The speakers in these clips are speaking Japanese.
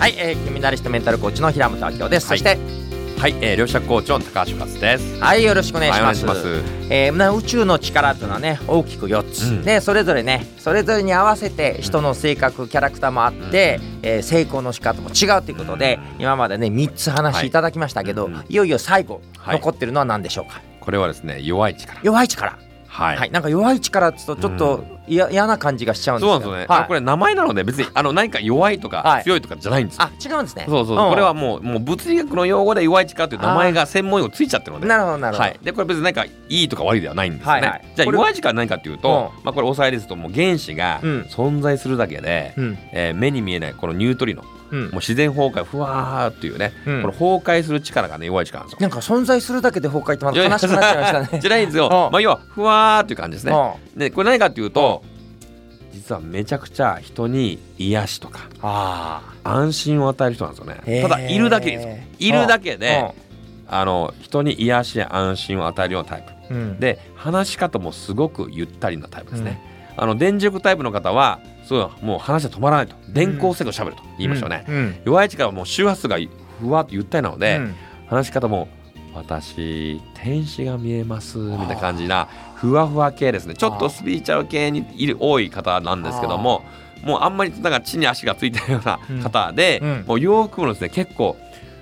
はい、えー、君なりしてメンタルコーチの平本明夫です、そしてはい、えー、両者コーチの高橋勝です。はいよろしくお願いします,、はいお願いします。えーな宇宙の力というのはね大きく4つ、うん。でそれぞれねそれぞれに合わせて人の性格、キャラクターもあって、えー成功の仕方も違うということで、今までね3つ話い。ただきましたけど、はいうん。いよいよ最後、はい。残ってるのは何でしょうか？これはですね、弱い力。弱い力はい。はい、なんか弱い力っつうとちょっと嫌嫌な感じがしちゃうんですよ。そうなんですよね。はい。あこれ名前なので別にあの何か弱いとはい。か強いとかじゃないんですよ。あ違うんですね。そうそう、ん。これはもうもう物理学の用語で弱い力という名前が専門用語ついちゃってるので。なるほどなるほど、はい、でこれ別に何かいいとか悪いではないんですよね。はいはい。じゃあ弱い力は何かというと、うまあこれおさえですともう原子がうん。存在するだけで、うん。えー目に見えないこのニュートリノ、うん。もう自然崩壊ふわーっていうね、うん。この崩壊する力がね弱い力なんですよ。なんか存在するだけで崩壊ってまた悲しくなっちゃいましたねじゃないんですよ。うん。まあ要はふわーっていう感じですね。うん。でこれ何かっていうと実はめちゃくちゃ人に癒しとかあ安心を与える人なんですよね。ただいるだけですよ。いるだけあであの人に癒しや安心を与えるようなタイプ。うん。で話し方もすごくゆったりなタイプですね、あの電タイプの方はそうもう話が止まらないと。電光石火しゃべると言いましたよね、うん。弱い力はもう周波数がふわっとゆったりなので、うん。話し方も私天使が見えますみたいな感じなふわふわ系ですね。ちょっとスピリチュアル系にいる多い方なんですけどももうあんまりなんか地に足がついてるような方で、うん。うんもう洋服もですね結構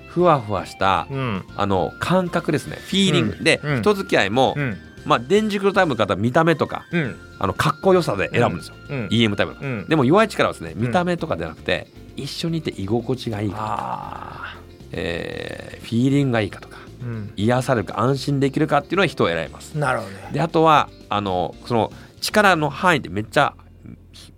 ふわふわした、うん。あの感覚ですね。フィーリング、で、うん。人付き合いも、うんまあ電磁力タイプの方は見た目とかうん。あのかっこよさで選ぶんですよ、うん。EM タイプの、うん。でも弱い力はですね見た目とかじゃなくて、一緒にいて居心地がいいかとか、あえーフィーリングがいいかとかーうん。癒されるか安心できるかっていうのは人を選びます。なるほどね。であとはあのその力の範囲ってめっちゃ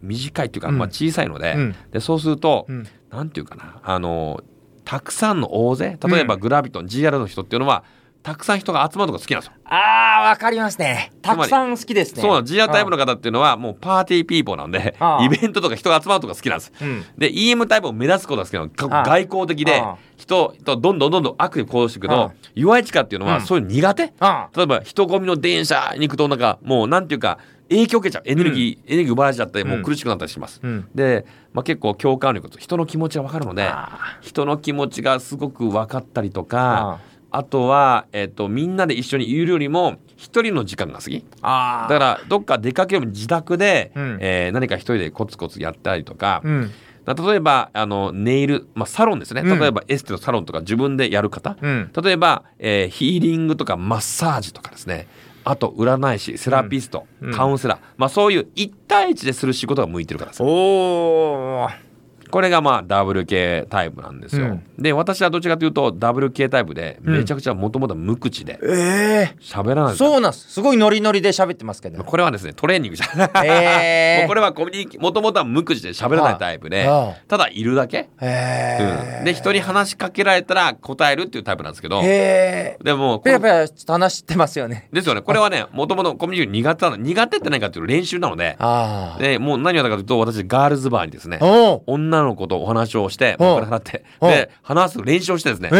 短いっていうか、うん。まあ、小さいので,、うん。でそうすると、うん。なんていうかなあのたくさんの大勢例えばうん。グラビトン GR の人っていうのはたくさん人が集まるのが好きなんですよ。あーわかりますね。たくさん好きですね。そうなんです GR タイプの方っていうのはもうパーティーピーポーなんでああイベントとか人が集まるとか好きなんです。うん。で EM タイプを目指すことが好きなの。かああ外交的でああ人とどんどんどんどん悪意行動していくけあどあ弱い力っていうのはうん。そういうの苦手、あ例えば人混みの電車に行くとなんかもうなんていうか影響を受けちゃう。エネルギー、エネルギー奪われちゃってもう苦しくなったりします。うん。で、まあ、結構共感力と人の気持ちが分かるのであ人の気持ちがすごく分かったりとあかあとは、えっとみんなで一緒にいるよりも一人の時間が好きあだからどっか出かけるよりも自宅で、うん。えー何か一人でコツコツやったりとか、うん。例えばあのネイル、まあ、サロンですね。うん。例えばエステのサロンとか自分でやる方、うん。例えば、えーヒーリングとかマッサージとかですね。あと占い師セラピスト、うん。カウンセラー、まあ、そういう一対一でする仕事が向いてるからですおーこれがまあ WK タイプなんですよ、うん。で私はどっちかというと WK タイプでめちゃくちゃもともと無口でええ喋らない。んそうなんです。すごいノリノリで喋ってますけど。これはですねトレーニングじゃない、ええ もうこれはコミュニケもともとは無口で喋らないタイプでただいるだけ、へえうん、で人に話しかけられたら答えるっていうタイプなんですけど。へえでもペラペラちょっと話してますよね。ですよね。これはねもともとコミュニケーション苦手なの苦手って何かっていうと練習なので。でもう何をやったかというと私ガールズバーにですねおう女の子とお話をしてう。んお金払ってう。んで話す練習をしてですね。え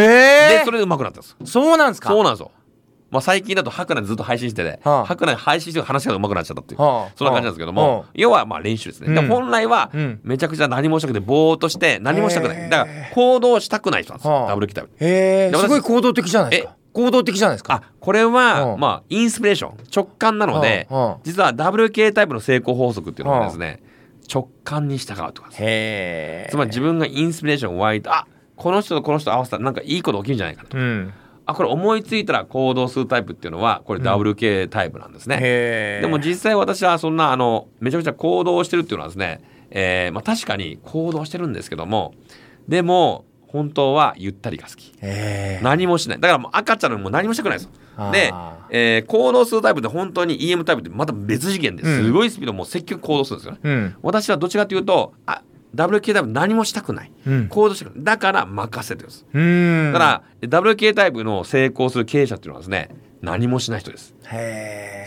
えでそれで上手くなったんですそうなんですか？そうなんですよ。まあ最近だとハクナでずっと配信しててはあ。ハクナで配信して話が上手くなっちゃったっていうはあ。そんな感じなんですけども要はまあ練習ですね。でうん。本来はうん。めちゃくちゃ何もしたくてぼーっとして何もしたくない。だから行動したくない人なんですダブルキタイプへえで私すごい行動的じゃないですか。行動的じゃないですか？あこれはうんまあインスピレーション。直感なのでうんうん実は WK タイプの成功法則っていうのはですね直感に従うとかへえ。つまり自分がインスピレーション湧いてあこの人とこの人合わせた。らなんかいいこと起きるんじゃないかなと。うん。あこれ思いついたら行動するタイプっていうのはこれ WK タイプなんですね、へえ。でも実際私はそんなあのめちゃくちゃ行動してるっていうのはですね、えーまあ、確かに行動してるんですけどもでも本当はゆったりが好き。へえ何もしない。だからもう赤ちゃんのもう何もしたくないですよ。であ、えー行動するタイプって本当に EM タイプってまた別次元です。ごいスピードもう積極行動するんですよね、うん。私はどっちかというとあ WK タイプ何もしたくない。うん。行動してくないだから任せてるんですうん。だから WK タイプの成功する経営者っていうのはですね何もしない人です。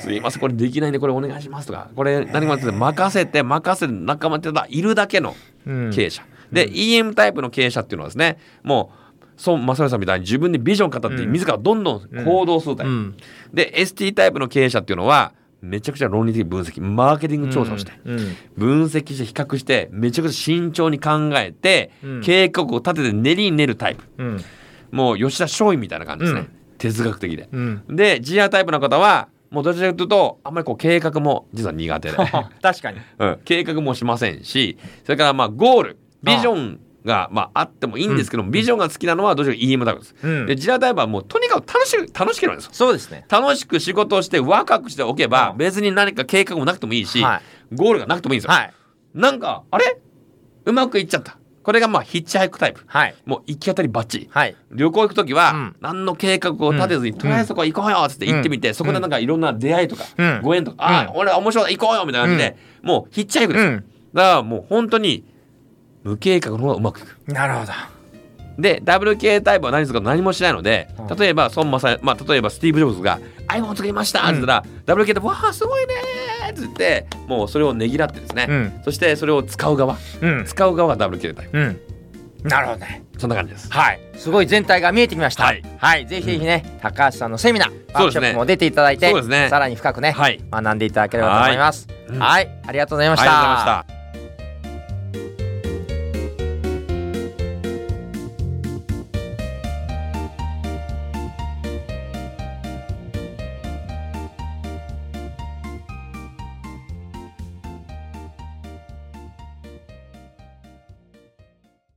すいませんこれできないんでこれお願いしますとかこれ何もって任せて任せて仲間っているだけのうん経営者、で EM タイプの経営者っていうのはですねもう孫正義さんみたいに自分でビジョン語ってうん。自らどんどん行動するタイプ、うん。で ST タイプの経営者っていうのはめちゃくちゃ論理的分析マーケティング調査をして、うん。分析して比較してめちゃくちゃ慎重に考えて、うん。計画を立てて練りに練るタイプ。うん。もう吉田松陰みたいな感じですね、うん。哲学的で。うん。で GR タイプの方はもうどちらかというとあんまりこう計画も実は苦手で、確かに。うん、計画もしませんしそれからまあゴールビジョンがまああってもいいんですけども、ビジョンが好きなのはどちらかというと EM タイプです。うん。で GR タイプはもうとにかく楽しく楽しければいいんですよ。そうですね。楽しく仕事をしてワクワクしておけばうん。別に何か計画もなくてもいいし、はい。ゴールがなくてもいいんですよ。はい。なんかあれ？うまくいっちゃった。これがまあヒッチハイクタイプ。はい。もう行き当たりばっちりはい。旅行行く時は、うん。何の計画を立てずに、うん。とりあえずそこ行こうよっつって行ってみて、そこでなんかいろんな出会いとか、うん。ご縁とか、ああ俺面白い行こうよみたいな感じで、もうヒッチハイクです。だからもう本当に無計画の方がうまくいく。なるほど。で WK タイプは何するか何もしないのでうん。例えば孫正まあ例えばスティーブ・ジョブズが iPhone 作りましたって言ったら、WK でわあすごいねーって言ってもうそれをねぎらってですね、うん。そしてそれを使う側うん。使う側が WK タイプ。うん。なるほどね。そんな感じです。はい。すごい全体が見えてきました。はい。ぜひぜひね高橋さんのセミナーワークショそうですねップも出ていただいてそうですね。さらに深くねはい。学んでいただければと思います。うんはい。ありがとうございましありがとうございまたした